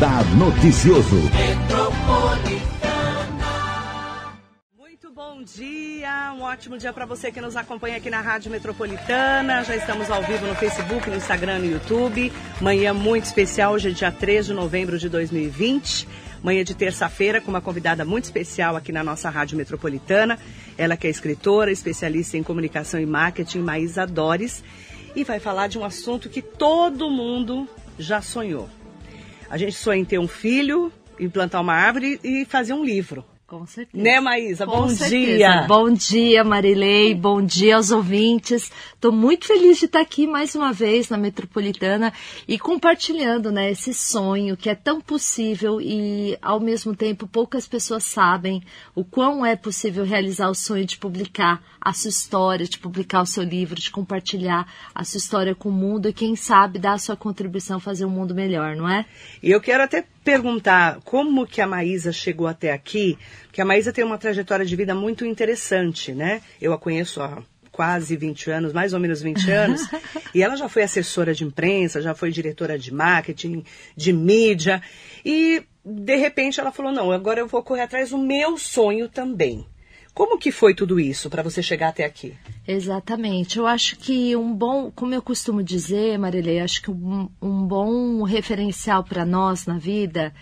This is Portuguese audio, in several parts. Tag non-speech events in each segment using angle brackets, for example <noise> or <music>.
Radar Noticioso. Muito bom dia, um ótimo dia para você que nos acompanha aqui na Rádio Metropolitana. Já estamos ao vivo no Facebook, no Instagram, no YouTube. Manhã muito especial, hoje é dia 3 de novembro de 2020. Manhã de terça-feira com uma convidada muito especial aqui na nossa Rádio Metropolitana. Ela que é escritora, especialista em comunicação e marketing, Maísa Dores. E vai falar de um assunto que todo mundo já sonhou. A gente sonha em ter um filho, em plantar uma árvore e fazer um livro. Com certeza. Né, Maísa? Com bom certeza. dia. Bom dia, Marilei. Bom dia aos ouvintes. Estou muito feliz de estar aqui mais uma vez na Metropolitana e compartilhando né, esse sonho que é tão possível e, ao mesmo tempo, poucas pessoas sabem o quão é possível realizar o sonho de publicar a sua história, de publicar o seu livro, de compartilhar a sua história com o mundo e, quem sabe, dar a sua contribuição fazer um mundo melhor, não é? E eu quero até perguntar como que a Maísa chegou até aqui, porque a Maísa tem uma trajetória de vida muito interessante, né? Eu a conheço há quase 20 anos, mais ou menos 20 anos, <laughs> e ela já foi assessora de imprensa, já foi diretora de marketing, de mídia, e de repente ela falou: "Não, agora eu vou correr atrás do meu sonho também". Como que foi tudo isso para você chegar até aqui? Exatamente. Eu acho que um bom, como eu costumo dizer, Marilei, acho que um, um bom referencial para nós na vida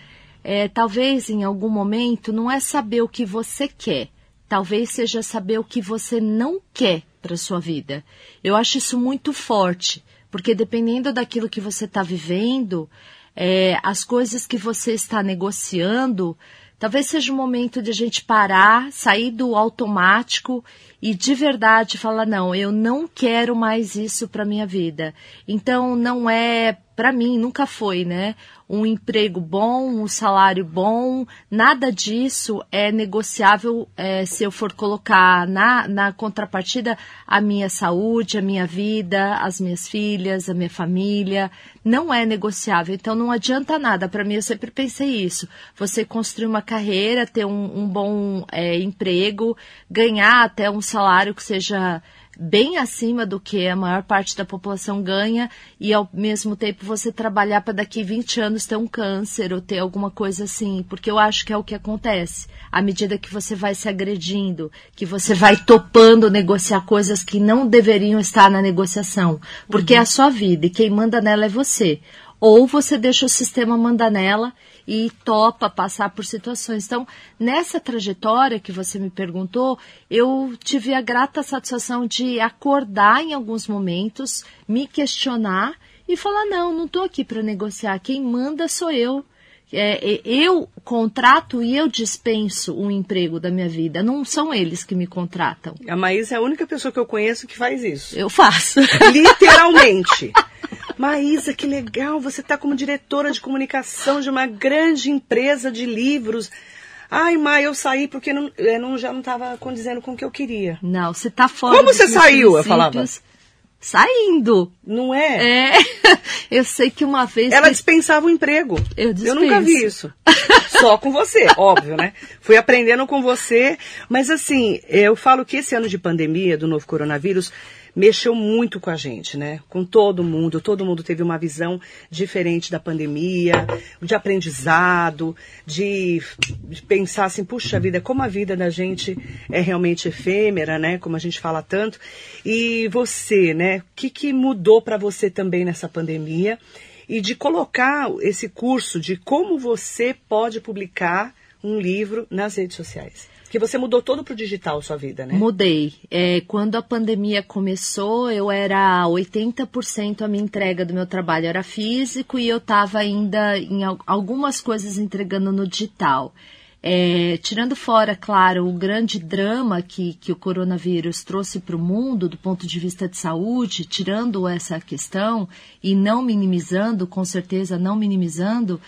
é talvez em algum momento não é saber o que você quer, talvez seja saber o que você não quer para sua vida. Eu acho isso muito forte, porque dependendo daquilo que você está vivendo, é, as coisas que você está negociando Talvez seja o momento de a gente parar, sair do automático e de verdade falar: não, eu não quero mais isso para minha vida. Então, não é, para mim, nunca foi, né? Um emprego bom, um salário bom, nada disso é negociável é, se eu for colocar na, na contrapartida a minha saúde, a minha vida, as minhas filhas, a minha família. Não é negociável. Então, não adianta nada. Para mim, eu sempre pensei isso. Você construir uma carreira, ter um, um bom é, emprego, ganhar até um salário que seja bem acima do que a maior parte da população ganha e ao mesmo tempo você trabalhar para daqui 20 anos ter um câncer ou ter alguma coisa assim, porque eu acho que é o que acontece. À medida que você vai se agredindo, que você vai topando negociar coisas que não deveriam estar na negociação, porque uhum. é a sua vida e quem manda nela é você. Ou você deixa o sistema mandar nela e topa passar por situações. Então, nessa trajetória que você me perguntou, eu tive a grata satisfação de acordar em alguns momentos, me questionar e falar: não, não estou aqui para negociar, quem manda sou eu. É, eu contrato e eu dispenso um emprego da minha vida. Não são eles que me contratam. A Maísa é a única pessoa que eu conheço que faz isso. Eu faço. Literalmente. <laughs> Maísa, que legal, você está como diretora de comunicação de uma grande empresa de livros. Ai, Maia, eu saí porque não, eu não já não estava condizendo com o que eu queria. Não, você está fora Como você saiu? Eu falava. Saindo. Não é? É. <laughs> Eu sei que uma vez. Ela que... dispensava o emprego. Eu, dispenso. eu nunca vi isso. Só com você, <laughs> óbvio, né? Fui aprendendo com você. Mas assim, eu falo que esse ano de pandemia do novo coronavírus mexeu muito com a gente, né? Com todo mundo. Todo mundo teve uma visão diferente da pandemia, de aprendizado, de, de pensar assim, puxa vida, como a vida da gente é realmente efêmera, né? Como a gente fala tanto. E você, né? O que, que mudou para você também nessa pandemia? E de colocar esse curso de como você pode publicar um livro nas redes sociais. Porque você mudou todo para o digital sua vida, né? Mudei. É, quando a pandemia começou, eu era 80% a minha entrega do meu trabalho era físico e eu estava ainda em algumas coisas entregando no digital. É, tirando fora, claro, o grande drama que, que o coronavírus trouxe para o mundo do ponto de vista de saúde, tirando essa questão e não minimizando, com certeza não minimizando,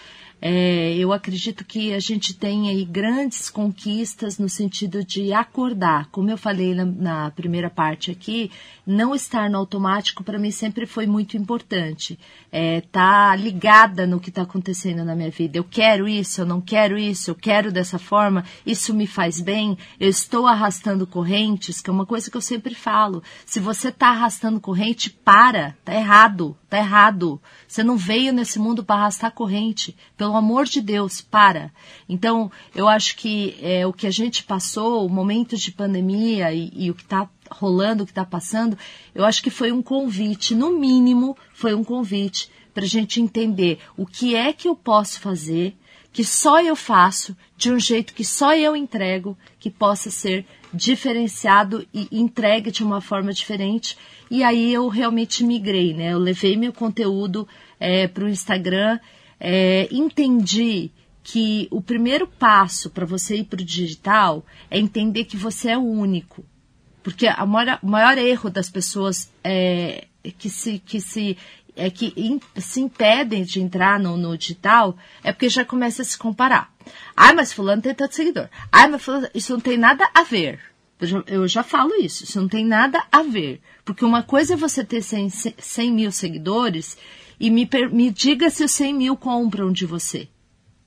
é, eu acredito que a gente tem aí grandes conquistas no sentido de acordar. Como eu falei na, na primeira parte aqui, não estar no automático para mim sempre foi muito importante. É, tá ligada no que está acontecendo na minha vida. Eu quero isso, eu não quero isso, eu quero dessa forma, isso me faz bem, eu estou arrastando correntes, que é uma coisa que eu sempre falo. Se você está arrastando corrente, para, tá errado Tá errado. Você não veio nesse mundo para arrastar corrente. Pelo amor de Deus, para. Então, eu acho que é, o que a gente passou, o momento de pandemia e, e o que está rolando, o que está passando, eu acho que foi um convite, no mínimo, foi um convite para a gente entender o que é que eu posso fazer, que só eu faço, de um jeito que só eu entrego, que possa ser diferenciado e entregue de uma forma diferente. E aí eu realmente migrei, né? Eu levei meu conteúdo é, para o Instagram, é, entendi que o primeiro passo para você ir para o digital é entender que você é único. Porque o maior, maior erro das pessoas é que se, que se é que in, se impedem de entrar no, no, digital é porque já começa a se comparar. Ah, mas fulano tem tanto seguidor. Ah, mas fulano, isso não tem nada a ver. Eu já, eu já, falo isso, isso não tem nada a ver. Porque uma coisa é você ter 100, 100 mil seguidores e me, me diga se os 100 mil compram de você.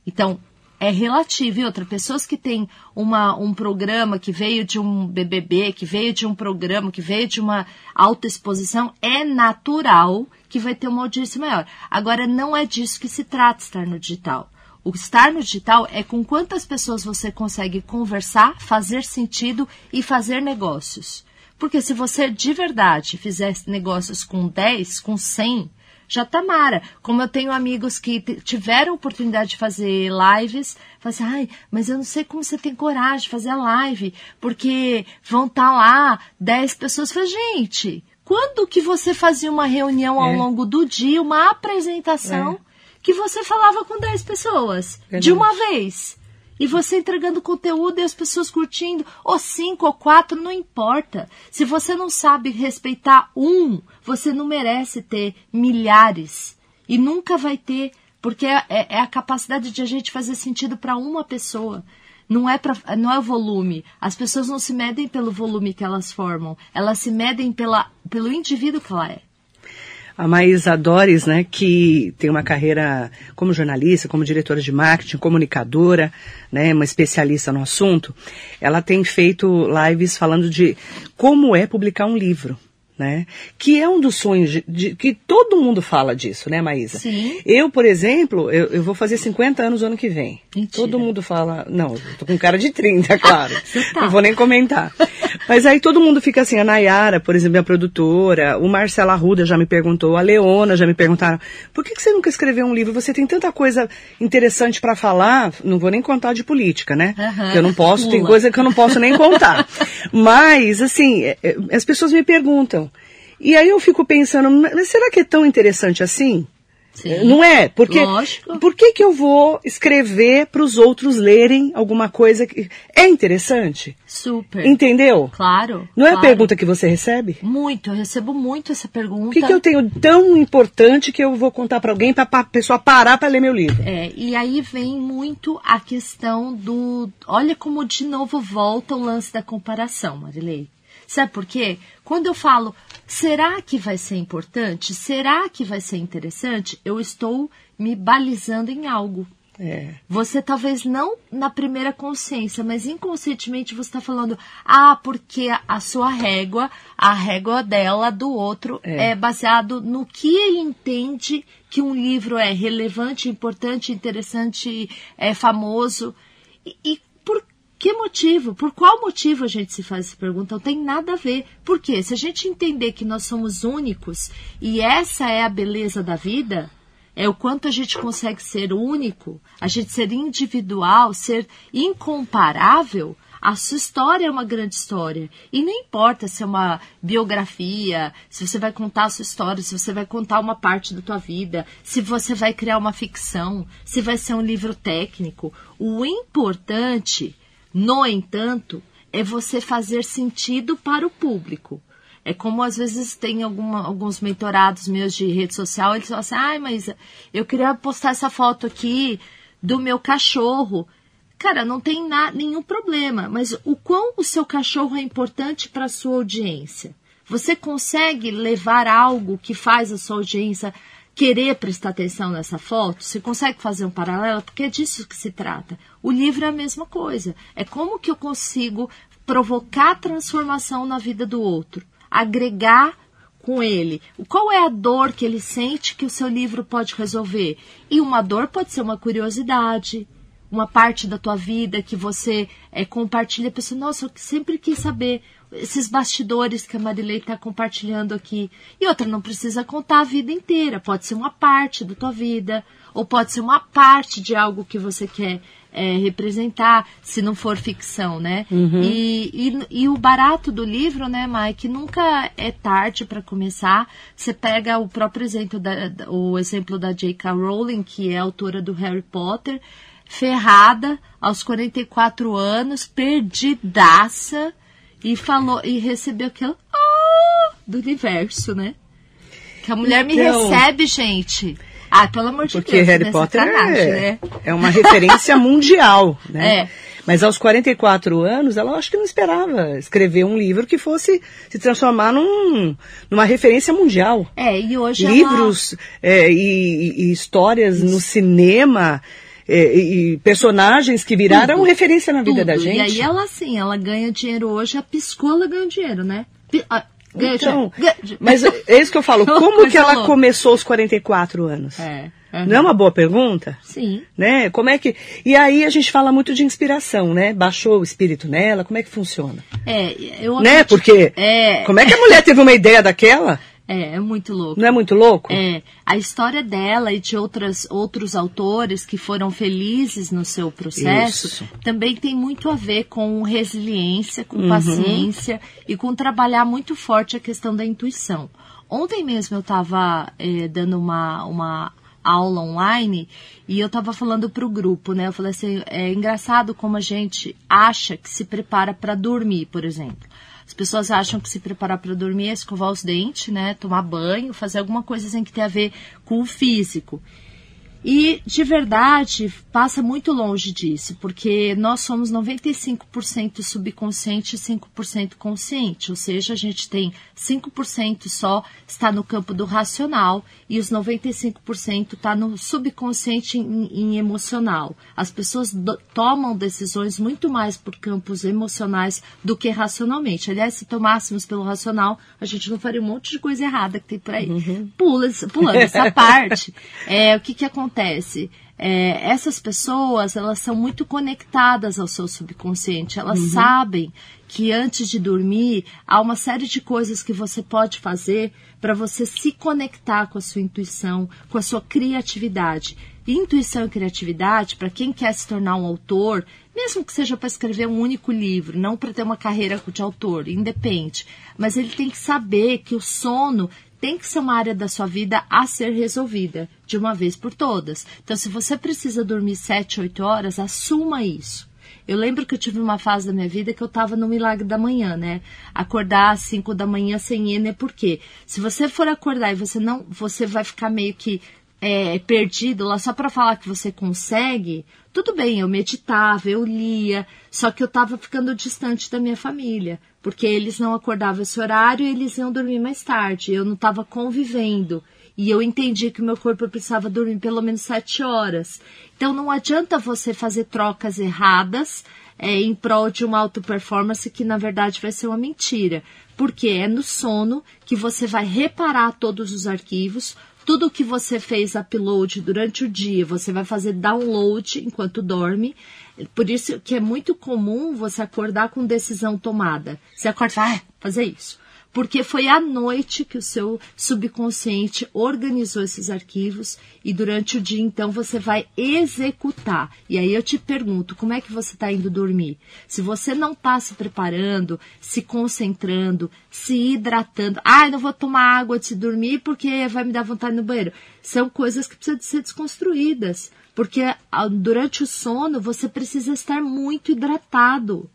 Então, é relativo. E outra, pessoas que têm uma, um programa que veio de um BBB, que veio de um programa, que veio de uma autoexposição, é natural que vai ter uma audiência maior. Agora, não é disso que se trata estar no digital. O estar no digital é com quantas pessoas você consegue conversar, fazer sentido e fazer negócios. Porque se você de verdade fizer negócios com 10, com 100, já tá mara. Como eu tenho amigos que tiveram oportunidade de fazer lives, falam assim, ai, mas eu não sei como você tem coragem de fazer a live, porque vão estar tá lá 10 pessoas. Fala, gente, quando que você fazia uma reunião ao é. longo do dia, uma apresentação, é. que você falava com 10 pessoas Verdade. de uma vez? E você entregando conteúdo e as pessoas curtindo, ou cinco ou quatro, não importa. Se você não sabe respeitar um, você não merece ter milhares. E nunca vai ter, porque é, é, é a capacidade de a gente fazer sentido para uma pessoa. Não é, pra, não é o volume. As pessoas não se medem pelo volume que elas formam. Elas se medem pela, pelo indivíduo que ela é a Maísa Dores, né, que tem uma carreira como jornalista, como diretora de marketing, comunicadora, né, uma especialista no assunto, ela tem feito lives falando de como é publicar um livro né? Que é um dos sonhos de, de, que todo mundo fala disso, né, Maísa? Sim. Eu, por exemplo, eu, eu vou fazer 50 anos ano que vem. Mentira. Todo mundo fala, não, tô com cara de 30, <laughs> claro. tá. Não vou nem comentar. Mas aí todo mundo fica assim, a Nayara, por exemplo, a produtora, o Marcelo Arruda já me perguntou, a Leona já me perguntaram, por que, que você nunca escreveu um livro? Você tem tanta coisa interessante para falar, não vou nem contar de política, né? Uhum. Que eu não posso, Pula. tem coisa que eu não posso nem contar. <laughs> Mas, assim, é, é, as pessoas me perguntam, e aí eu fico pensando, mas será que é tão interessante assim? Sim, não é? Porque lógico. por que, que eu vou escrever para os outros lerem alguma coisa que é interessante? Super. Entendeu? Claro. Não é claro. a pergunta que você recebe? Muito, eu recebo muito essa pergunta. O que, que eu tenho tão importante que eu vou contar para alguém para a pessoa parar para ler meu livro? É, e aí vem muito a questão do, olha como de novo volta o lance da comparação, Marilei. Sabe por quê? Quando eu falo, será que vai ser importante? Será que vai ser interessante? Eu estou me balizando em algo. É. Você talvez não na primeira consciência, mas inconscientemente você está falando, ah, porque a sua régua, a régua dela, do outro, é. é baseado no que ele entende que um livro é relevante, importante, interessante, é famoso. E, e que motivo? Por qual motivo a gente se faz essa pergunta? Não tem nada a ver. Por quê? Se a gente entender que nós somos únicos e essa é a beleza da vida, é o quanto a gente consegue ser único, a gente ser individual, ser incomparável, a sua história é uma grande história. E não importa se é uma biografia, se você vai contar a sua história, se você vai contar uma parte da tua vida, se você vai criar uma ficção, se vai ser um livro técnico. O importante no entanto, é você fazer sentido para o público. É como às vezes tem alguma, alguns mentorados meus de rede social, eles falam assim, ai, mas eu queria postar essa foto aqui do meu cachorro. Cara, não tem na, nenhum problema, mas o quão o seu cachorro é importante para a sua audiência? Você consegue levar algo que faz a sua audiência querer prestar atenção nessa foto, você consegue fazer um paralelo? Porque é disso que se trata. O livro é a mesma coisa. É como que eu consigo provocar transformação na vida do outro, agregar com ele. Qual é a dor que ele sente que o seu livro pode resolver? E uma dor pode ser uma curiosidade, uma parte da tua vida que você é, compartilha, a nossa, eu sempre quis saber esses bastidores que a Marilei está compartilhando aqui. E outra, não precisa contar a vida inteira, pode ser uma parte da tua vida, ou pode ser uma parte de algo que você quer é, representar, se não for ficção, né? Uhum. E, e, e, o barato do livro, né, Mike, nunca é tarde para começar. Você pega o próprio exemplo da, o exemplo da J.K. Rowling, que é autora do Harry Potter, ferrada aos 44 anos, perdidaça, e falou e recebeu aquilo oh, do universo, né? Que a mulher então, me recebe, gente. Ah, pelo amor de porque Deus. Porque Harry Potter é, né? é uma referência <laughs> mundial, né? É. Mas aos 44 anos, ela acho que não esperava escrever um livro que fosse se transformar num, numa referência mundial. É, e hoje Livros ela... é, e, e, histórias Isso. no cinema. É, e, personagens que viraram tudo, referência na vida tudo. da gente. E aí ela assim, ela ganha dinheiro hoje, a piscou, ela ganha dinheiro, né? Ganha então, dinheiro. Mas é isso que eu falo, <laughs> como que ela louca. começou aos 44 anos? É. Uhum. Não é uma boa pergunta? Sim. Né? Como é que. E aí a gente fala muito de inspiração, né? Baixou o espírito nela, como é que funciona? É, eu Né? Porque. É... Como é que a mulher teve uma ideia daquela? É, é muito louco. Não é muito louco? É. A história dela e de outras, outros autores que foram felizes no seu processo Isso. também tem muito a ver com resiliência, com uhum. paciência e com trabalhar muito forte a questão da intuição. Ontem mesmo eu estava é, dando uma, uma aula online e eu estava falando para o grupo, né? Eu falei assim, é engraçado como a gente acha que se prepara para dormir, por exemplo. As pessoas acham que se preparar para dormir é escovar os dentes, né? Tomar banho, fazer alguma coisa assim que tem a ver com o físico. E, de verdade, passa muito longe disso, porque nós somos 95% subconsciente e 5% consciente, ou seja, a gente tem 5% só está no campo do racional e os 95% está no subconsciente e emocional. As pessoas do, tomam decisões muito mais por campos emocionais do que racionalmente. Aliás, se tomássemos pelo racional, a gente não faria um monte de coisa errada que tem por aí. Uhum. Pula, pulando essa <laughs> parte, é, o que, que acontece? Acontece? É, essas pessoas elas são muito conectadas ao seu subconsciente. Elas uhum. sabem que antes de dormir há uma série de coisas que você pode fazer para você se conectar com a sua intuição, com a sua criatividade. Intuição e criatividade, para quem quer se tornar um autor, mesmo que seja para escrever um único livro, não para ter uma carreira de autor, independe, mas ele tem que saber que o sono tem que ser uma área da sua vida a ser resolvida de uma vez por todas. Então, se você precisa dormir 7, 8 horas, assuma isso. Eu lembro que eu tive uma fase da minha vida que eu estava no milagre da manhã, né? Acordar às 5 da manhã sem Ener, por quê? Se você for acordar e você não, você vai ficar meio que é, perdido lá só para falar que você consegue, tudo bem, eu meditava, eu lia, só que eu estava ficando distante da minha família porque eles não acordavam esse horário e eles iam dormir mais tarde. Eu não estava convivendo. E eu entendi que o meu corpo precisava dormir pelo menos sete horas. Então não adianta você fazer trocas erradas é, em prol de uma auto performance que na verdade vai ser uma mentira. Porque é no sono que você vai reparar todos os arquivos, tudo que você fez upload durante o dia, você vai fazer download enquanto dorme. Por isso que é muito comum você acordar com decisão tomada. Você acorda e fazer isso porque foi à noite que o seu subconsciente organizou esses arquivos e durante o dia então você vai executar. E aí eu te pergunto, como é que você está indo dormir? Se você não está se preparando, se concentrando, se hidratando, ah, não vou tomar água antes de dormir porque vai me dar vontade no banheiro. São coisas que precisam de ser desconstruídas. Porque ah, durante o sono você precisa estar muito hidratado.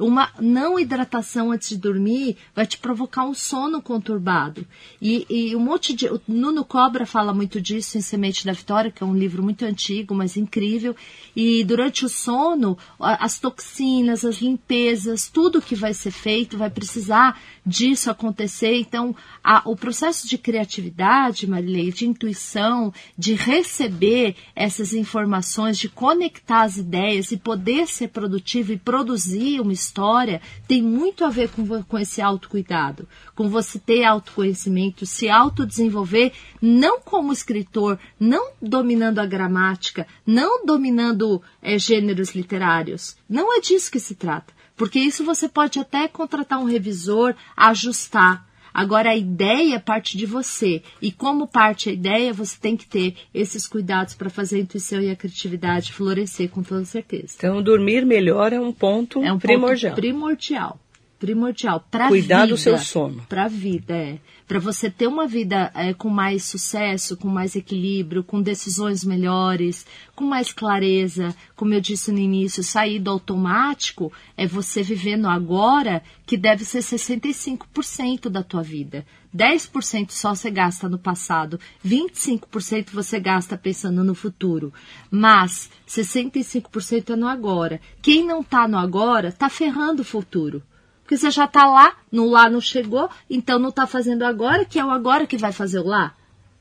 Uma não hidratação antes de dormir vai te provocar um sono conturbado. E, e um monte de. O Nuno Cobra fala muito disso em Semente da Vitória, que é um livro muito antigo, mas incrível. E durante o sono, as toxinas, as limpezas, tudo que vai ser feito vai precisar disso acontecer. Então, a, o processo de criatividade, Marilei, de intuição, de receber essas informações, de conectar as ideias e poder ser produtivo e produzir uma história, tem muito a ver com, com esse autocuidado, com você ter autoconhecimento, se autodesenvolver, não como escritor, não dominando a gramática, não dominando é, gêneros literários. Não é disso que se trata. Porque isso você pode até contratar um revisor, ajustar. Agora a ideia parte de você. E como parte a ideia, você tem que ter esses cuidados para fazer a intuição e a criatividade florescer com toda certeza. Então, dormir melhor é um ponto é um primordial. Ponto primordial primordial para cuidar vida, do seu sono. para a vida é. Para você ter uma vida é, com mais sucesso com mais equilíbrio com decisões melhores com mais clareza como eu disse no início sair do automático é você vivendo agora que deve ser 65% da tua vida. 10% só você gasta no passado, 25% você gasta pensando no futuro, mas 65% é no agora. Quem não está no agora está ferrando o futuro porque você já está lá, no lá não chegou, então não está fazendo agora, que é o agora que vai fazer o lá.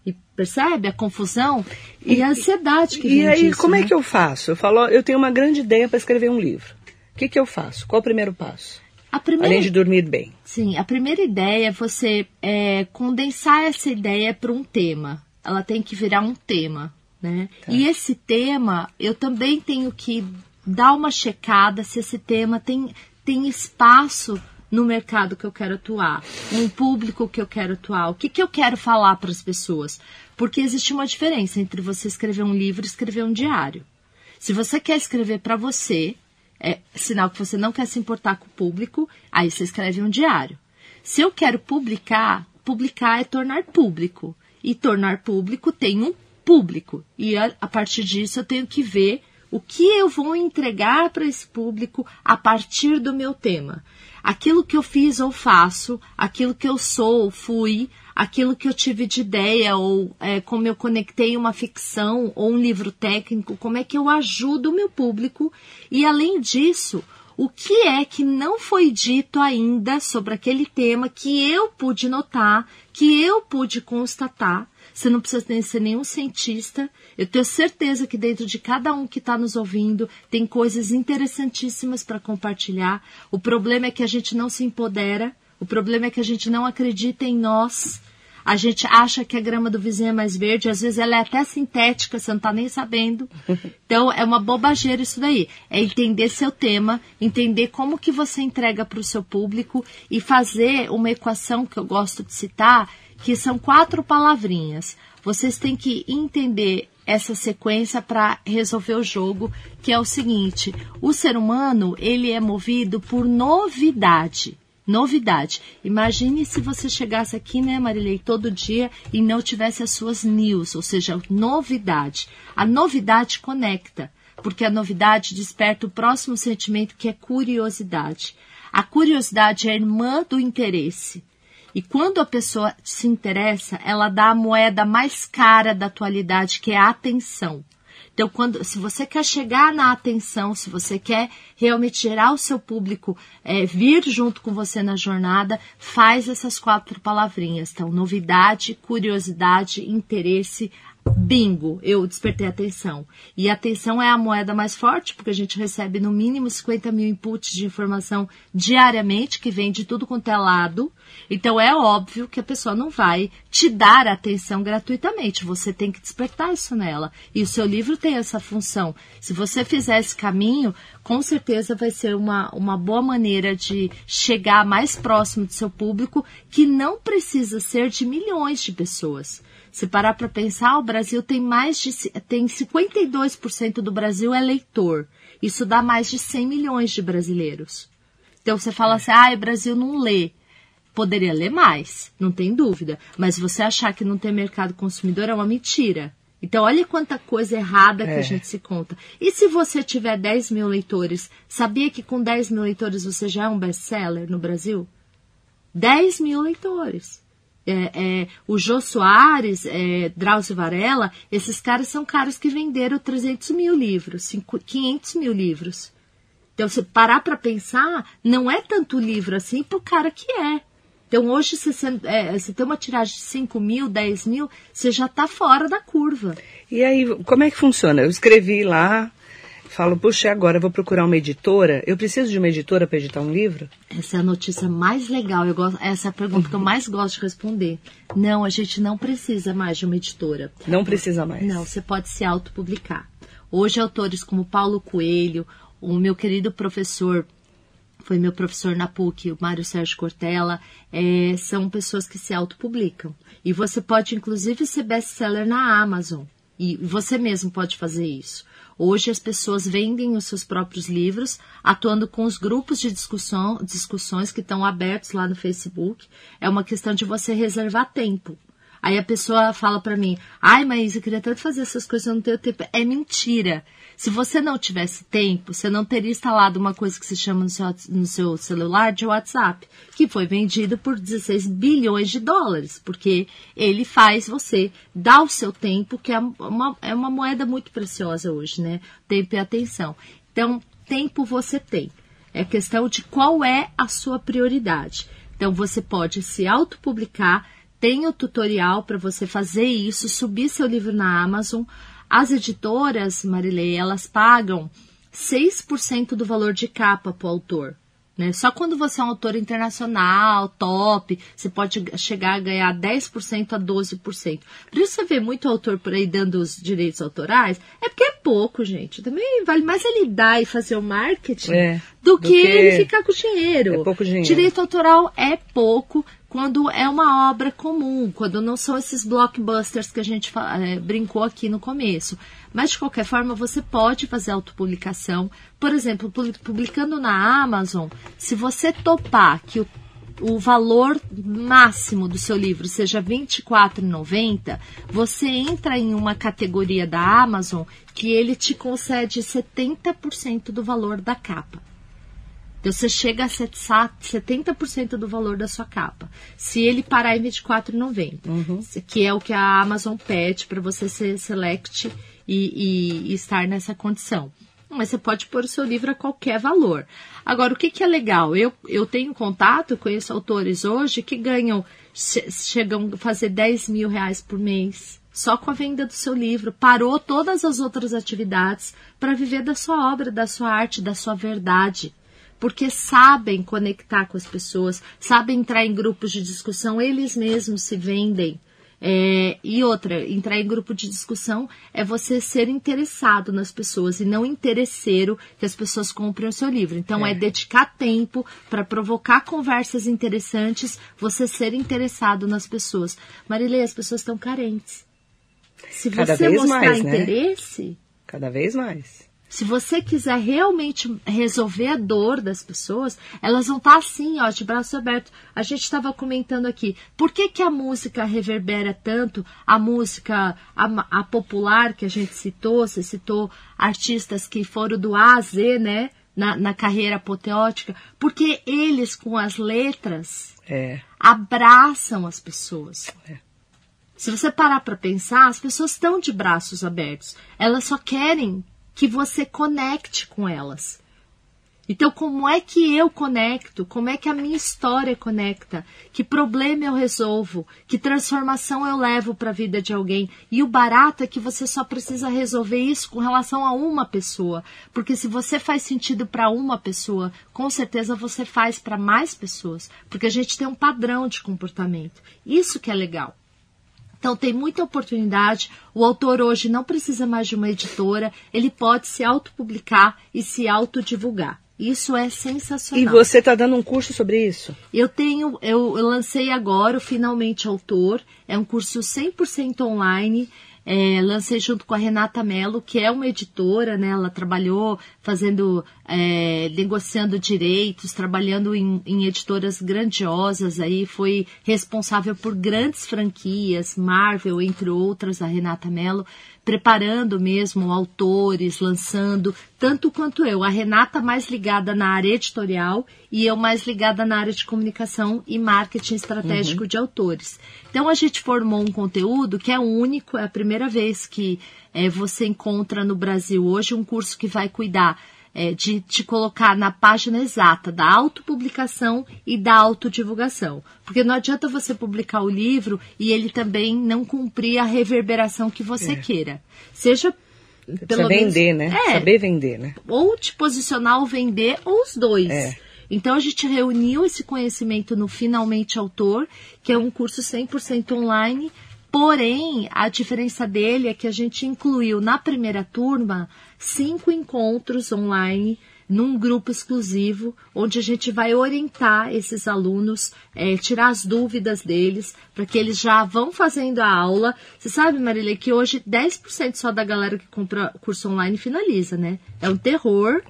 E percebe a confusão e, e a ansiedade que e vem E aí, disso, como né? é que eu faço? Eu falo, eu tenho uma grande ideia para escrever um livro. O que, que eu faço? Qual o primeiro passo? Primeira, Além de dormir bem. Sim, a primeira ideia é você é, condensar essa ideia para um tema. Ela tem que virar um tema, né? Tá. E esse tema, eu também tenho que dar uma checada se esse tema tem, tem espaço no mercado que eu quero atuar, no público que eu quero atuar, o que, que eu quero falar para as pessoas. Porque existe uma diferença entre você escrever um livro e escrever um diário. Se você quer escrever para você, é sinal que você não quer se importar com o público, aí você escreve um diário. Se eu quero publicar, publicar é tornar público. E tornar público tem um público. E a, a partir disso eu tenho que ver o que eu vou entregar para esse público a partir do meu tema? Aquilo que eu fiz ou faço, aquilo que eu sou ou fui, aquilo que eu tive de ideia ou é, como eu conectei uma ficção ou um livro técnico, como é que eu ajudo o meu público e além disso, o que é que não foi dito ainda sobre aquele tema que eu pude notar, que eu pude constatar você não precisa ser nenhum cientista. Eu tenho certeza que dentro de cada um que está nos ouvindo tem coisas interessantíssimas para compartilhar. O problema é que a gente não se empodera. O problema é que a gente não acredita em nós. A gente acha que a grama do vizinho é mais verde, às vezes ela é até sintética, você não está nem sabendo. <laughs> Então é uma bobageira isso daí. É entender seu tema, entender como que você entrega para o seu público e fazer uma equação que eu gosto de citar, que são quatro palavrinhas. Vocês têm que entender essa sequência para resolver o jogo, que é o seguinte: o ser humano ele é movido por novidade. Novidade. Imagine se você chegasse aqui, né, Marilei, todo dia e não tivesse as suas news, ou seja, novidade. A novidade conecta, porque a novidade desperta o próximo sentimento que é curiosidade. A curiosidade é irmã do interesse. E quando a pessoa se interessa, ela dá a moeda mais cara da atualidade, que é a atenção. Então, quando, se você quer chegar na atenção, se você quer realmente gerar o seu público é, vir junto com você na jornada, faz essas quatro palavrinhas. Então, novidade, curiosidade, interesse, bingo, eu despertei atenção. E a atenção é a moeda mais forte, porque a gente recebe no mínimo 50 mil inputs de informação diariamente, que vem de tudo quanto é lado. Então é óbvio que a pessoa não vai te dar atenção gratuitamente. Você tem que despertar isso nela. E o seu livro tem essa função. Se você fizer esse caminho, com certeza vai ser uma, uma boa maneira de chegar mais próximo do seu público, que não precisa ser de milhões de pessoas. Se parar para pensar, o Brasil tem mais de tem 52% do Brasil é leitor. Isso dá mais de 100 milhões de brasileiros. Então você fala assim: "Ah, o Brasil não lê". Poderia ler mais, não tem dúvida. Mas você achar que não tem mercado consumidor é uma mentira. Então, olha quanta coisa errada que é. a gente se conta. E se você tiver 10 mil leitores, sabia que com 10 mil leitores você já é um best-seller no Brasil? 10 mil leitores é, é, o Jô Soares, é, Drauzio Varela, esses caras são caras que venderam 300 mil livros, 500 mil livros. Então, se parar para pensar, não é tanto livro assim pro cara que é. Então, hoje, você, é, você tem uma tiragem de 5 mil, 10 mil, você já está fora da curva. E aí, como é que funciona? Eu escrevi lá, falo, puxa, agora eu vou procurar uma editora. Eu preciso de uma editora para editar um livro? Essa é a notícia mais legal. Eu gosto, essa é a pergunta que eu mais gosto de responder. Não, a gente não precisa mais de uma editora. Não precisa mais. Não, você pode se autopublicar. Hoje, autores como Paulo Coelho, o meu querido professor foi meu professor na PUC, o Mário Sérgio Cortella, é, são pessoas que se autopublicam. E você pode, inclusive, ser best-seller na Amazon. E você mesmo pode fazer isso. Hoje as pessoas vendem os seus próprios livros, atuando com os grupos de discussão, discussões que estão abertos lá no Facebook. É uma questão de você reservar tempo. Aí a pessoa fala para mim, ai, mas eu queria tanto fazer essas coisas, eu não tenho tempo. É mentira. Se você não tivesse tempo, você não teria instalado uma coisa que se chama no seu, no seu celular de WhatsApp, que foi vendido por 16 bilhões de dólares, porque ele faz você dar o seu tempo, que é uma, é uma moeda muito preciosa hoje, né? Tempo e atenção. Então, tempo você tem. É questão de qual é a sua prioridade. Então, você pode se autopublicar tem o tutorial para você fazer isso, subir seu livro na Amazon. As editoras, Marilei, elas pagam 6% do valor de capa para o autor. Né? Só quando você é um autor internacional, top, você pode chegar a ganhar 10% a 12%. Por isso você vê muito autor por aí dando os direitos autorais, é porque é pouco, gente. Também vale mais ele dar e fazer o marketing é, do, do que, que, ele ficar com dinheiro. É pouco dinheiro. Direito autoral é pouco quando é uma obra comum, quando não são esses blockbusters que a gente é, brincou aqui no começo. Mas, de qualquer forma, você pode fazer autopublicação. Por exemplo, publicando na Amazon, se você topar que o, o valor máximo do seu livro seja R$ 24,90, você entra em uma categoria da Amazon que ele te concede 70% do valor da capa. Então você chega a 70% do valor da sua capa. Se ele parar em 24,90, uhum. que é o que a Amazon pede para você ser select e, e, e, estar nessa condição. Mas você pode pôr o seu livro a qualquer valor. Agora, o que, que é legal? Eu, eu tenho contato, conheço autores hoje que ganham, chegam a fazer 10 mil reais por mês só com a venda do seu livro. Parou todas as outras atividades para viver da sua obra, da sua arte, da sua verdade porque sabem conectar com as pessoas, sabem entrar em grupos de discussão, eles mesmos se vendem. É, e outra, entrar em grupo de discussão é você ser interessado nas pessoas e não interesseiro que as pessoas comprem o seu livro. Então, é, é dedicar tempo para provocar conversas interessantes, você ser interessado nas pessoas. Marilei, as pessoas estão carentes. Se Cada você mostrar mais, né? interesse. Né? Cada vez mais. Se você quiser realmente resolver a dor das pessoas, elas vão estar tá assim, ó, de braço aberto. A gente estava comentando aqui, por que, que a música reverbera tanto? A música, a, a, popular que a gente citou, você citou artistas que foram do A a Z, né? Na, na carreira apoteótica, porque eles, com as letras, é. abraçam as pessoas. É. Se você parar para pensar, as pessoas estão de braços abertos. Elas só querem que você conecte com elas. Então, como é que eu conecto? Como é que a minha história conecta? Que problema eu resolvo? Que transformação eu levo para a vida de alguém? E o barato é que você só precisa resolver isso com relação a uma pessoa. Porque se você faz sentido para uma pessoa, com certeza você faz para mais pessoas. Porque a gente tem um padrão de comportamento. Isso que é legal. Então tem muita oportunidade. O autor hoje não precisa mais de uma editora, ele pode se autopublicar e se autodivulgar. Isso é sensacional. E você está dando um curso sobre isso? Eu tenho, eu, eu lancei agora o Finalmente Autor. É um curso 100% online. É, lancei junto com a Renata Mello, que é uma editora, né? Ela trabalhou fazendo, é, negociando direitos, trabalhando em, em, editoras grandiosas aí, foi responsável por grandes franquias, Marvel, entre outras, a Renata Mello preparando mesmo autores, lançando, tanto quanto eu. A Renata mais ligada na área editorial e eu mais ligada na área de comunicação e marketing estratégico uhum. de autores. Então a gente formou um conteúdo que é único, é a primeira vez que é, você encontra no Brasil hoje um curso que vai cuidar é, de te colocar na página exata da autopublicação e da autodivulgação. Porque não adianta você publicar o livro e ele também não cumprir a reverberação que você É. queira. Seja Você pelo menos- vender, né? É, Saber vender, né? ou te posicionar ou vender, ou os dois. É. Então a gente reuniu esse conhecimento no Finalmente Autor, que é um curso 100% online. Porém, a diferença dele é que a gente incluiu na primeira turma cinco encontros online num grupo exclusivo, onde a gente vai orientar esses alunos, eh, tirar as dúvidas deles, para que eles já vão fazendo a aula. Você sabe, Marília, que hoje 10% só da galera que compra curso online finaliza, né? É um terror.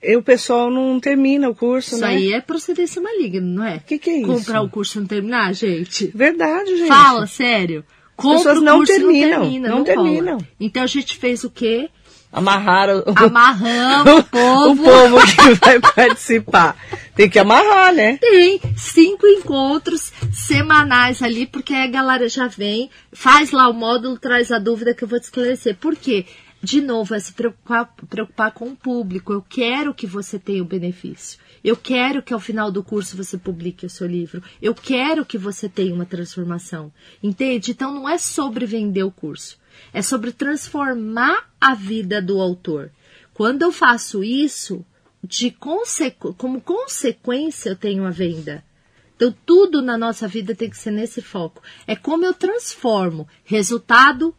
E o pessoal não termina o curso, Isso né? aí é procedência maligna, não é? Que que é isso? Comprar o curso e não terminar, gente? Verdade, gente. Fala, sério. Compra pessoas o não e terminam, não termina, não não, terminam. Então a gente fez o quê? Amarraram o, Amarramos <laughs> o povo. o povo que vai participar. Tem que amarrar, né? Tem cinco encontros semanais ali, porque a galera já vem, faz lá o módulo, traz a dúvida que eu vou te esclarecer. Por quê? De novo, é se preocupar, preocupar com o público. Eu quero que você tenha o benefício. Eu quero que ao final do curso você publique o seu livro. Eu quero que você tenha uma transformação. Entende? Então não é sobre vender o curso. É sobre transformar a vida do autor. Quando eu faço isso, de consequ... como consequência eu tenho a venda. Então, tudo na nossa vida tem que ser nesse foco. É como eu transformo resultado,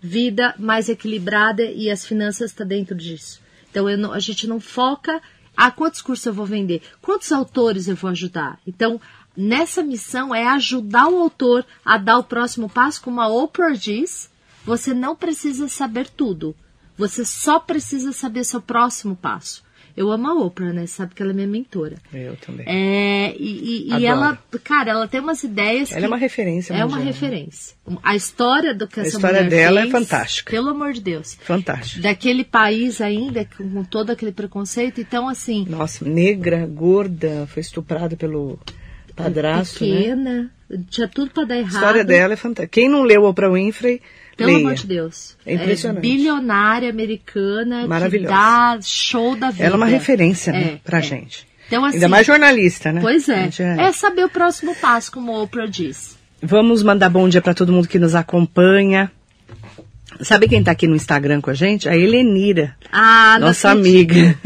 vida mais equilibrada e as finanças estão dentro disso. Então, não- a gente não foca a quantos cursos eu vou vender, quantos autores eu vou ajudar. Então, nessa missão é ajudar o autor a dar o próximo passo, como a Oprah diz, você não precisa saber tudo. Você só precisa saber seu próximo passo. Eu amo a Oprah, né? Sabe que ela é minha mentora. Eu também. É, e, e- e ela, cara, ela tem umas ideias. Ela é uma referência É uma mundial. referência. A história do que A essa história dela é fez, fantástica. Pelo amor de Deus. Fantástico. Daquele país ainda, com todo aquele preconceito. Então, assim, Nossa, negra, gorda, foi estuprada pelo padrasto, né? pequena, tinha tudo pra dar A errado. história dela é fantástica. Quem não leu Oprah Winfrey, Pelo leia. amor de Deus. É impressionante. bilionária americana que Maravilhosa. dá show da vida. Ela é uma referência, né, É, pra é. gente. Então, assim, Ainda mais jornalista, né? Pois é. gente É saber o próximo passo, como a Oprah diz. Vamos mandar bom dia para todo mundo que nos acompanha. Sabe quem tá aqui no Instagram com a gente? A Helenira, Ah, nossa amiga.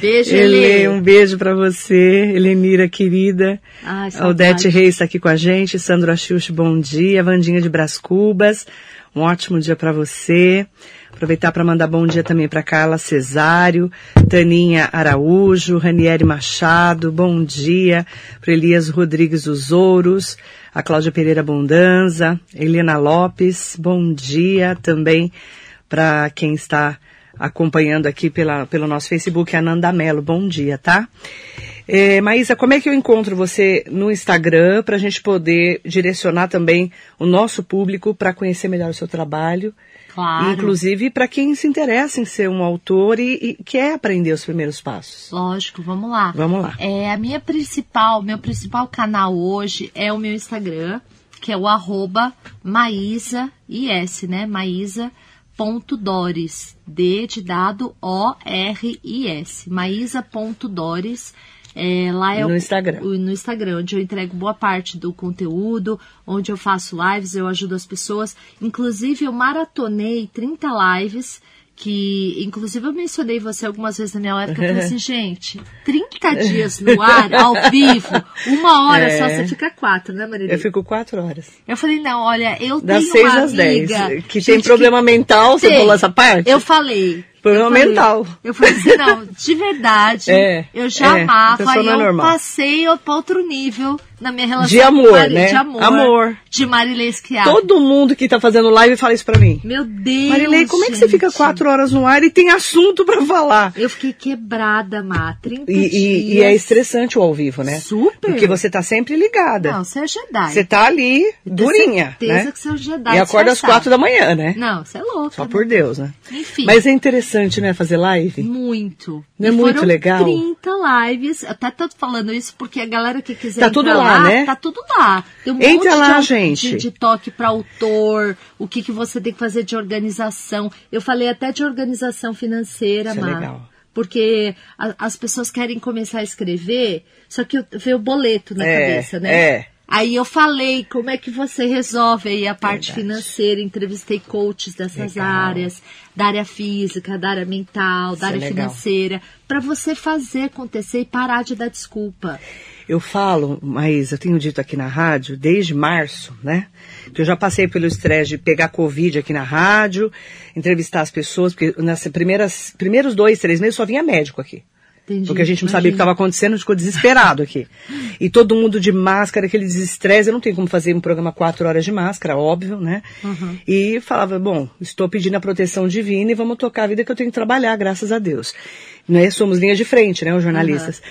Beijo, <laughs> Ele, Helê. um beijo para você, Helenira querida. Ai, A Odete saudade. Reis está aqui com a gente, Sandro Axuxi, bom dia. Vandinha de Brás Cubas, um ótimo dia para você. Aproveitar para mandar bom dia também para Carla Cesário, Taninha Araújo, Ranieri Machado, bom dia. Para Elias Rodrigues dos Ouros, a Cláudia Pereira Bondanza, Helena Lopes, bom dia também para quem está acompanhando aqui pela, pelo nosso Facebook, a Nanda Mello. Bom dia, tá? É, Maísa, como é que eu encontro você no Instagram para a gente poder direcionar também o nosso público para conhecer melhor o seu trabalho? Claro. Inclusive para quem se interessa em ser um autor e, e quer aprender os primeiros passos. Lógico, vamos lá. Vamos lá. É, a minha principal, meu principal canal hoje é o meu Instagram, que é o arroba Maísa, IS, né? Maísa.dores. D de dado O-R-I-S. Maísa.dores. É, lá é No o- Instagram. o- no Instagram, onde eu entrego boa parte do conteúdo, onde eu faço lives, eu ajudo as pessoas. Inclusive, eu maratonei 30 lives, que inclusive eu mencionei você algumas vezes na minha live, que eu falei assim, <laughs> gente, 30 dias no ar, ao vivo, uma hora É. só, você fica quatro, né, Maria? Eu fico quatro horas. Eu falei, não, olha, eu Das tenho seis uma às amiga... Que gente, tem problema mental, você tem. falou essa parte? Eu falei. Problema eu falei- mental. Eu falei assim, não, de <laughs> verdade, É, eu já é, amava pessoa e não é eu normal. passei para outro nível na minha relação De amor, Mari- né? De amor. Amor. De Marilei Esquiar. Todo mundo que tá fazendo live fala isso pra mim. Meu Deus, Marilei, como é que você fica gente. quatro horas no ar e tem assunto pra falar? Eu fiquei quebrada, Má, 30 E, dias. e é estressante o ao vivo, né? Super. Porque você tá sempre ligada. Não, você é Jedi. Você tá ali, Eu tenho durinha, certeza né? que você é um Jedi E acorda às quatro da manhã, né? Não, você é louco. Só por Deus, né? Enfim. Mas é interessante, né, fazer live? Muito. Não é E muito legal? 30 lives. Até tô falando isso porque a galera que quiser Tá tudo lá, né? Tá tudo lá. Tem um Entra monte lá, de, gente. De, de toque para autor, o que, que você tem que fazer de organização. Eu falei até de organização financeira, Isso é Má. legal. Porque a, as pessoas querem começar a escrever, só que vê o boleto na É, cabeça, né? é. Aí eu falei como é que você resolve aí a parte Verdade. financeira, entrevistei coaches dessas Legal. áreas, da área física, da área mental, da é área legal. financeira, para você fazer acontecer e parar de dar desculpa. Eu falo, mas eu tenho dito aqui na rádio, desde março, né? Que eu já passei pelo estresse de pegar Covid aqui na rádio, entrevistar as pessoas, porque nas primeiras, primeiros dois, três meses só vinha médico aqui. Entendi. Porque a gente não sabia o que Imagina. estava acontecendo, a gente ficou desesperado aqui. E todo mundo de máscara, aquele desestresse, eu não tenho como fazer um programa quatro horas de máscara, óbvio, né? Uhum. E falava, bom, estou pedindo a proteção divina e vamos tocar a vida que eu tenho que trabalhar, graças a Deus. Né? Somos linha de frente, né, os jornalistas.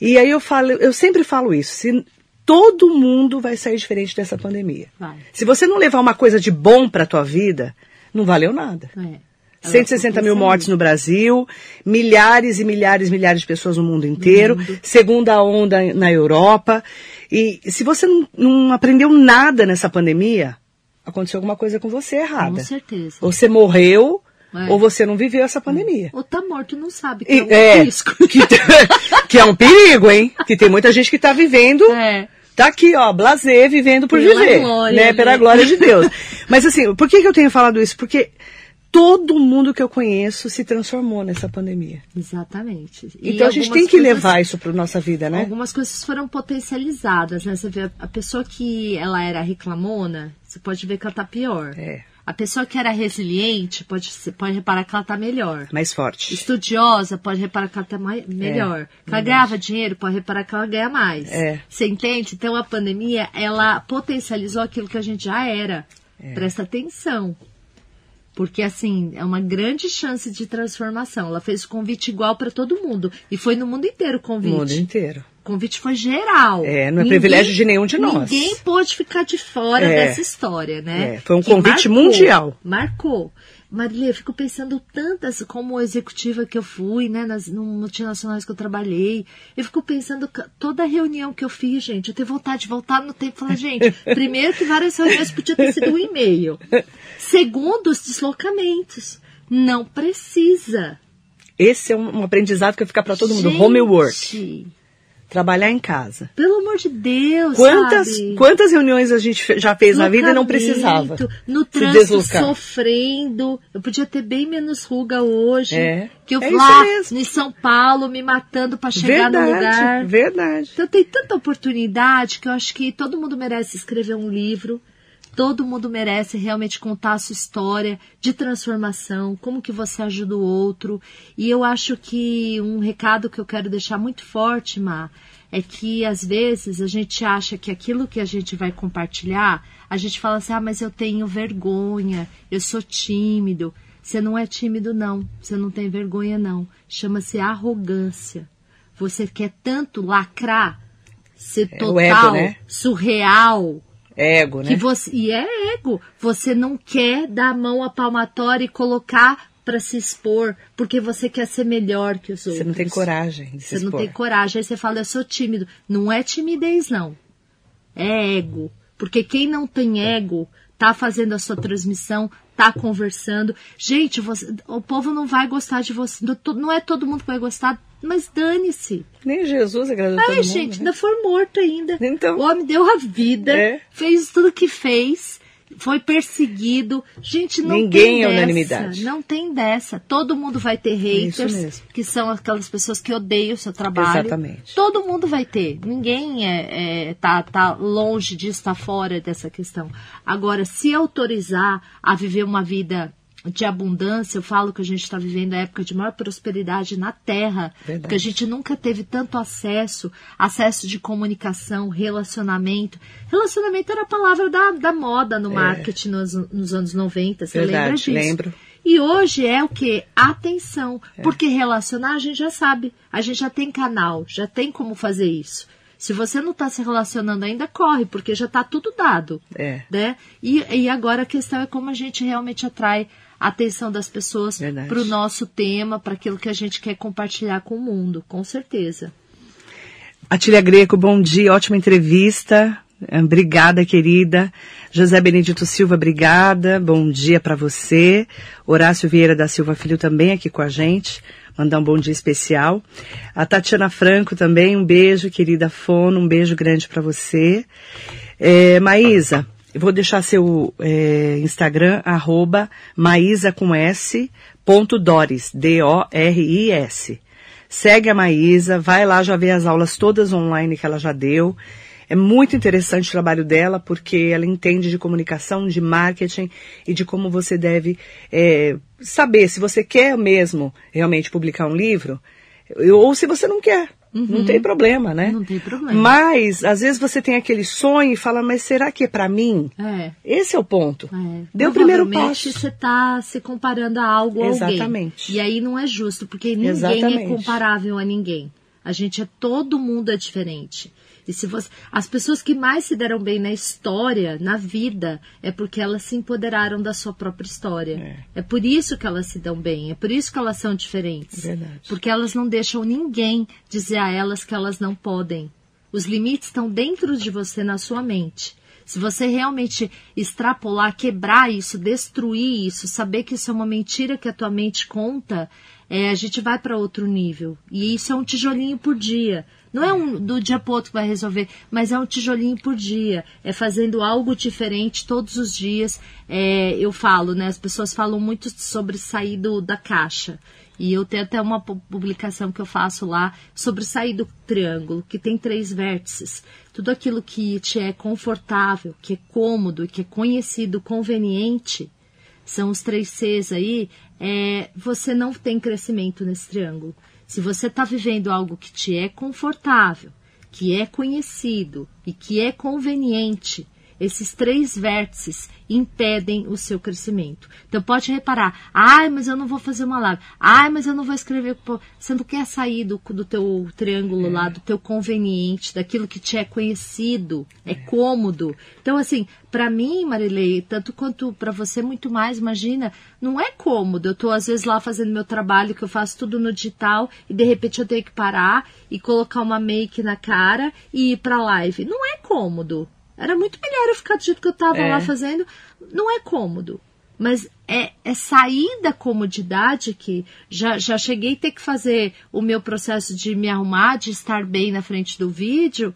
E aí eu falo, eu sempre falo isso, se todo mundo vai sair diferente dessa pandemia. Vai. Se você não levar uma coisa de bom para tua vida, não valeu nada. É. 160 mil Ela mortes no Brasil, milhares e milhares e milhares de pessoas no mundo inteiro, segunda onda na Europa. E se você não, não aprendeu nada nessa pandemia, aconteceu alguma coisa com você errada. Com certeza. Ou você morreu, É. ou você não viveu essa pandemia. Ou tá morto, não sabe que E- é um é, risco. que, <laughs> que é um perigo, hein? Que tem muita gente que tá vivendo É. Tá aqui, ó, blazer, vivendo por Pela viver. glória, né? Pela glória de Deus. <laughs> Mas assim, por que, que eu tenho falado isso? Porque todo mundo que eu conheço se transformou nessa pandemia. Exatamente. E Então a gente tem que coisas- levar isso para nossa vida, né? Algumas coisas foram potencializadas, né? Você vê a- pessoa que ela era reclamona, você pode ver que ela tá pior. É. A pessoa que era resiliente, pode, pode reparar que ela tá melhor. Mais forte. Estudiosa, pode reparar que ela tá mai- melhor. que ela ganhava dinheiro, pode reparar que ela ganha mais. É. Você entende? Então a pandemia, ela potencializou aquilo que a gente já era. É. Presta atenção. Porque, assim, é uma grande chance de transformação. Ela fez o convite igual para todo mundo. E foi no mundo inteiro o convite. mundo inteiro. O convite foi geral. É, não é privilégio de nenhum de nós. Ninguém pôde ficar de fora É. dessa história, né? É, foi um Que convite mundial. Marcou. Marília, eu fico pensando tantas, como executiva que eu fui, né, nas no multinacionais que eu trabalhei, eu fico pensando, toda reunião que eu fiz, gente, eu tenho vontade de voltar no tempo e falar, gente, <laughs> primeiro que várias reuniões podiam ter sido um e-mail. Segundo, os deslocamentos. Não precisa. Esse é um, um aprendizado que vai ficar para todo mundo. Gente, Homework. Trabalhar em casa. Pelo amor de Deus, Quantas, sabe? quantas reuniões a gente já fez na vida e não precisava No trânsito, sofrendo. Eu podia ter bem menos ruga hoje. É, Que eu é lá em São Paulo, me matando para chegar no lugar. Verdade, verdade. Então tem tanta oportunidade que eu acho que todo mundo merece escrever um livro. Todo mundo merece realmente contar a sua história de transformação, como que você ajuda o outro. E eu acho que um recado que eu quero deixar muito forte, Má, é que às vezes a gente acha que aquilo que a gente vai compartilhar, a gente fala assim, ah, mas eu tenho vergonha, eu sou tímido. Você não é tímido, não. Você não tem vergonha, não. Chama-se arrogância. Você quer tanto lacrar, ser É total, ego, né? surreal, Ego, né? que você e é ego. Você não quer dar a mão à palmatória e colocar para se expor, porque você quer ser melhor que os outros. Você não tem coragem de se Você não expor. tem coragem. Aí você fala, eu sou tímido. Não é timidez, não. É ego. Porque quem não tem ego tá fazendo a sua transmissão, tá conversando. Gente, você- o povo não vai gostar de você. Não Não é todo mundo que vai gostar, mas dane-se. Nem Jesus agradou todo Ai, mundo. gente, né? ainda foi morto ainda. Então. O homem deu a vida, É. fez tudo que fez, foi perseguido. Gente, não Ninguém tem é dessa. unanimidade. Não tem dessa. Todo mundo vai ter isso haters, que são aquelas pessoas que odeiam o seu trabalho. Exatamente. Todo mundo vai ter. Ninguém é, é, tá, tá longe disso, tá fora dessa questão. Agora, se autorizar a viver uma vida de abundância, eu falo que a gente está vivendo a época de maior prosperidade na Terra, Verdade. porque a gente nunca teve tanto acesso, acesso de comunicação, relacionamento. Relacionamento era a palavra da, da moda no marketing nos, nos anos 90, você lembra É. Verdade, disso? lembro. E hoje é o que? Atenção. Porque relacionar a gente já sabe. A gente já tem canal, já tem como fazer isso. Se você não está se relacionando ainda, corre, porque já está tudo dado. É. Né? E, e agora a questão é como a gente realmente atrai a atenção das pessoas para o nosso tema, para aquilo que a gente quer compartilhar com o mundo, com certeza. Atília Greco, bom dia, ótima entrevista. Obrigada, querida. José Benedito Silva, obrigada. Bom dia para você. Horácio Vieira da Silva Filho também aqui com a gente. Mandar um bom dia especial. A Tatiana Franco também, um beijo, querida Fono, um beijo grande para você. É, Maísa, eu vou deixar seu é, Instagram, arroba maísa com S, ponto Doris, D-O-R-I-S. Segue a Maísa, vai lá já ver as aulas todas online que ela já deu. É muito interessante o trabalho dela, porque ela entende de comunicação, de marketing e de como você deve é, saber se você quer mesmo realmente publicar um livro ou se você não quer. Uhum. Não tem problema, né? Não tem problema. Mas, às vezes você tem aquele sonho e fala, mas será que é para mim? É. Esse é o ponto. É. Deu o primeiro passo. você está se comparando a algo ou alguém. Exatamente. E aí não é justo, porque ninguém é Exatamente. é comparável a ninguém. A gente é, todo mundo é diferente. E se você, as pessoas que mais se deram bem na história, na vida, é porque elas se empoderaram da sua própria história. É, é por isso que elas se dão bem, é por isso que elas são diferentes. Verdade. Porque elas não deixam ninguém dizer a elas que elas não podem. Os limites estão dentro de você, na sua mente. Se você realmente extrapolar, quebrar isso, destruir isso, saber que isso é uma mentira que a tua mente conta, é, a gente vai para outro nível. E isso é um tijolinho por dia. Não é um do dia para outro que vai resolver, mas é um tijolinho por dia. É fazendo algo diferente todos os dias. É, eu falo, né? As pessoas falam muito sobre sair do, da caixa. E eu tenho até uma publicação que eu faço lá sobre sair do triângulo, que tem três vértices. Tudo aquilo que te é confortável, que é cômodo, que é conhecido, conveniente, são os três Cs aí, é, você não tem crescimento nesse triângulo. Se você está vivendo algo que te é confortável, que é conhecido e que é conveniente, esses três vértices impedem o seu crescimento. Então pode reparar, ai, mas eu não vou fazer uma live, ai, mas eu não vou escrever. Você não quer sair do, do teu triângulo é. lá, do teu conveniente, daquilo que te é conhecido, é, é cômodo. Então, assim, para mim, Marilei, tanto quanto para você, muito mais, imagina, não é cômodo. Eu tô às vezes lá fazendo meu trabalho, que eu faço tudo no digital, e de repente eu tenho que parar e colocar uma make na cara e ir pra live. Não é cômodo. Era muito melhor eu ficar do jeito que eu estava é. lá fazendo. Não é cômodo. Mas é, é sair da comodidade que já, já cheguei a ter que fazer o meu processo de me arrumar, de estar bem na frente do vídeo,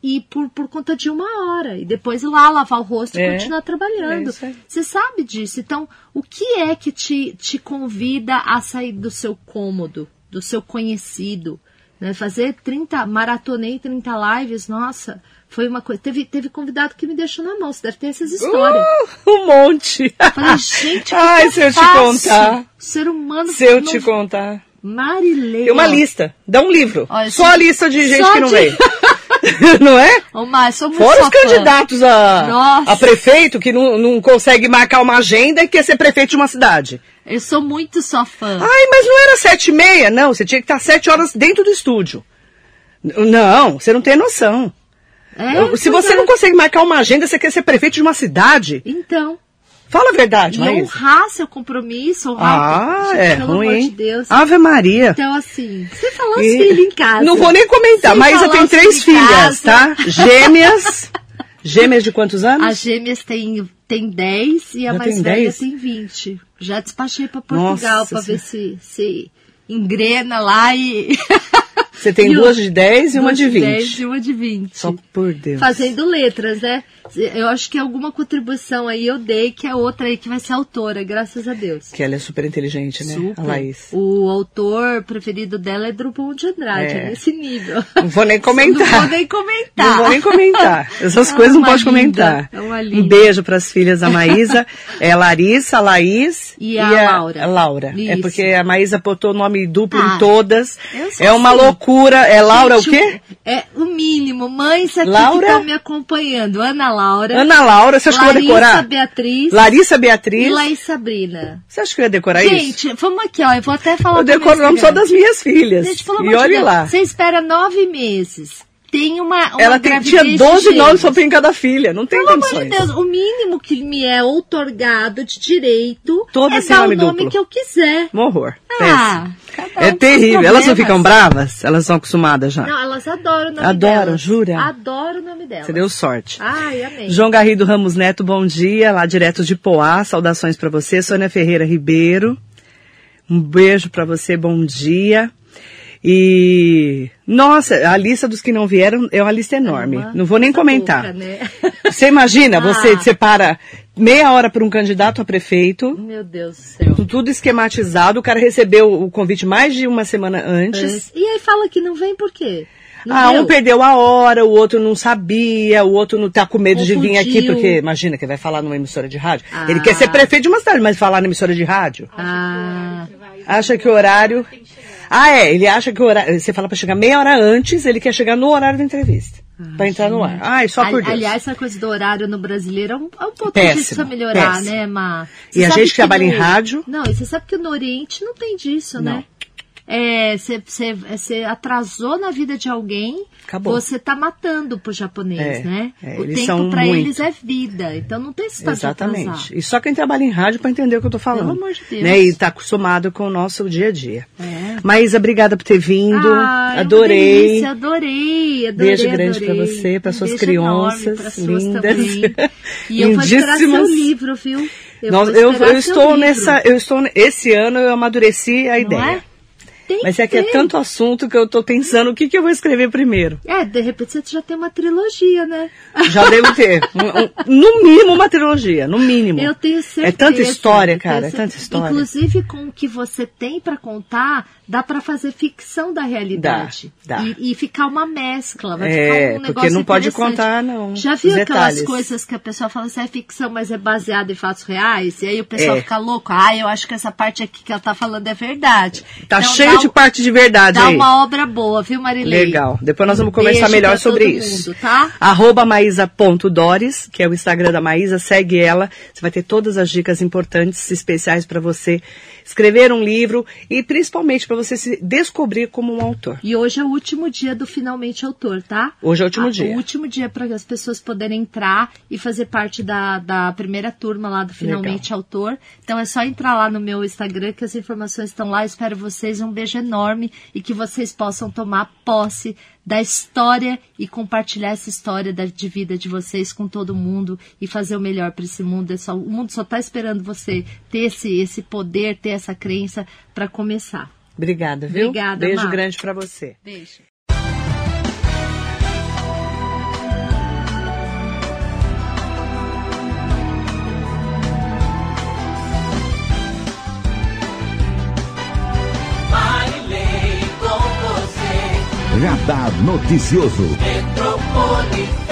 e por, por conta de uma hora. E depois ir lá lavar o rosto É. e continuar trabalhando. É Você sabe disso. Então, o que é que te, te convida a sair do seu cômodo, do seu conhecido? Né? Fazer 30, maratonei 30 lives, nossa, foi uma coisa. Teve, teve convidado que me deixou na mão, você deve ter essas histórias. Uh, um monte. Falei, gente, <laughs> Ai, se eu te contar. Ser humano Se eu não- te contar. Marilei. Tem uma lista. Dá um livro. Olha, Só a lista de gente só que não de- veio. <laughs> não é? Ô, Mar, sou muito Fora os candidatos a, Nossa. a prefeito que não, não consegue marcar uma agenda e quer ser prefeito de uma cidade. Eu sou muito sua fã. Ai, mas não era sete e meia? Não, você tinha que estar sete horas dentro do estúdio. Não, você não tem noção. É, Se você é. não consegue marcar uma agenda, você quer ser prefeito de uma cidade? Então, Fala a verdade, e Maísa. honrar seu compromisso, honrar Ah, é pelo ruim, amor de? Deus. Ave Maria. Então, assim, você falou os E- filhos em casa. Não vou nem comentar. Sem Maísa tem os três filhas, tá? <laughs> Gêmeas. Gêmeas de quantos anos? As gêmeas têm, têm 10 e a Já mais tem velha 10? tem 20. Já despachei para Portugal para ver se, se engrena lá e. <laughs> Você tem E duas de 10 e uma de 20. 10 e uma de 20. Só por Deus. Fazendo letras, né? Eu acho que alguma contribuição aí eu dei, que é outra aí que vai ser autora, graças a Deus. Que ela é super inteligente, né? Super. A Laís. O autor preferido dela é Drummond de Andrade, É. é nesse nível. <laughs> Não vou nem comentar. Não vou nem comentar. Não vou nem comentar. Essas <laughs> É coisas não pode linda, comentar. é um beijo para as filhas da Maísa. <laughs> É Larissa, Laís E a Laura. a Laura. É Isso. porque a Maísa botou nome duplo Ah, em todas. É uma assim. loucura. É Laura Gente, o quê? É o mínimo. Mães aqui Laura? que estão me acompanhando. Ana Laura. Ana Laura, você acha que eu Larissa decorar? Beatriz. Larissa E Beatriz. Laís Sabrina. Você acha que eu ia decorar isso? Gente, vamos aqui, ó. Eu vou até falar Eu decoro o nome só das minhas filhas. Gente, pelo e olhe lá. Você espera nove meses. Tem uma, uma Ela tem, tinha de 12 gêmeos. nomes só em cada filha. Não tem Pelo amor de condições. Deus, o mínimo que me é outorgado de direito Todo é dar o nome nome duplo. que eu quiser. Um horror. Ah, cada É terrível. Elas não ficam bravas? Elas são acostumadas já? Não, elas adoram o nome Adoram, delas. jura? Adoro o nome delas. Você deu sorte. Ai, amei. João Garrido Ramos Neto, bom dia, lá direto de Poá, saudações para você. Sônia Ferreira Ribeiro, um beijo para você, bom dia. E, nossa, a lista dos que não vieram é uma lista enorme. Uma não vou nem comentar. pouca, né? <laughs> Você imagina, você Ah. separa meia hora para um candidato a prefeito, Meu Deus do céu. tu- tudo esquematizado, o cara recebeu o convite mais de uma semana antes. E aí fala que não vem por quê? Não Ah, deu? um perdeu a hora, o outro não sabia, o outro não tá com medo de vir aqui, Confundiu. porque imagina que vai falar numa emissora de rádio. Ah. Ele quer ser prefeito de uma cidade, mas falar na emissora de rádio. Ah, Acha que o horário. Ah, é, ele acha que o horário. Você fala pra chegar meia hora antes, ele quer chegar no horário da entrevista. pra entrar no ar. Ai, só por Deus. Aliás, essa coisa do horário no brasileiro é um, é um Péssimo, que precisa melhorar, péssimo. né, Má? E a gente que trabalha em no- rádio- Não, e você sabe que no Oriente não tem disso, Não. né? É, você- você atrasou na vida de alguém, Acabou. você tá matando pro japonês, É, né? é, o tempo muito. eles é vida, então não tem atrasar. Exatamente. E só quem trabalha em rádio para entender o que eu tô falando. Pelo amor de Deus. Né? E tá acostumado com o nosso dia a dia. É. Maísa, obrigada por ter vindo. Uma adorei. delícia, adorei, adorei. Beijo grande adorei. você, Um suas crianças lindas. E eu vou esperar seu Lindíssimas. livro, viu? Eu Nós- eu, eu estou livro. nessa, eu estou esse ano eu amadureci a Não ideia. É? Tem Mas é que é ter. tanto assunto que eu tô pensando o que, que eu vou escrever primeiro. É, de repente você já tem uma trilogia, né? Já devo ter. um- um- no mínimo uma trilogia, no mínimo. Eu tenho certeza. É tanta história, cara, é tanta história. Inclusive, com o que você tem pra contar, dá pra fazer ficção da realidade. Dá, dá. E, e ficar uma mescla, vai É, ficar um porque negócio não pode contar, não, Já viu aquelas coisas que a pessoa fala assim, é ficção, mas é baseada em fatos reais? E aí o pessoal É. fica louco. Ah, eu acho que essa parte aqui que ela tá falando é verdade. Tá Então, cheio de um- parte de verdade Dá aí. uma obra boa, viu, Marilei? Legal. Depois nós vamos Um conversar melhor sobre todo isso. mundo, tá? Arroba maísa.dores, que é o Instagram da Maísa, segue ela. Você vai ter todas as dicas importantes, especiais para você escrever um livro e principalmente para você se descobrir como um autor. E hoje é o último dia do Finalmente Autor, tá? Hoje é o último Ah, dia. O último dia para as pessoas poderem entrar e fazer parte da, da primeira turma lá do Finalmente Autor. Então é só entrar lá no meu Instagram que as informações estão lá. Eu espero vocês. Um beijo enorme e que vocês possam tomar posse da história e compartilhar essa história da, de vida de vocês com todo mundo e fazer o melhor para esse mundo. É só- o mundo só está esperando você ter esse, esse poder, ter essa crença para começar. Obrigada, viu? Obrigada, Beijo Mar. grande para você. Beijo. Radar Noticioso.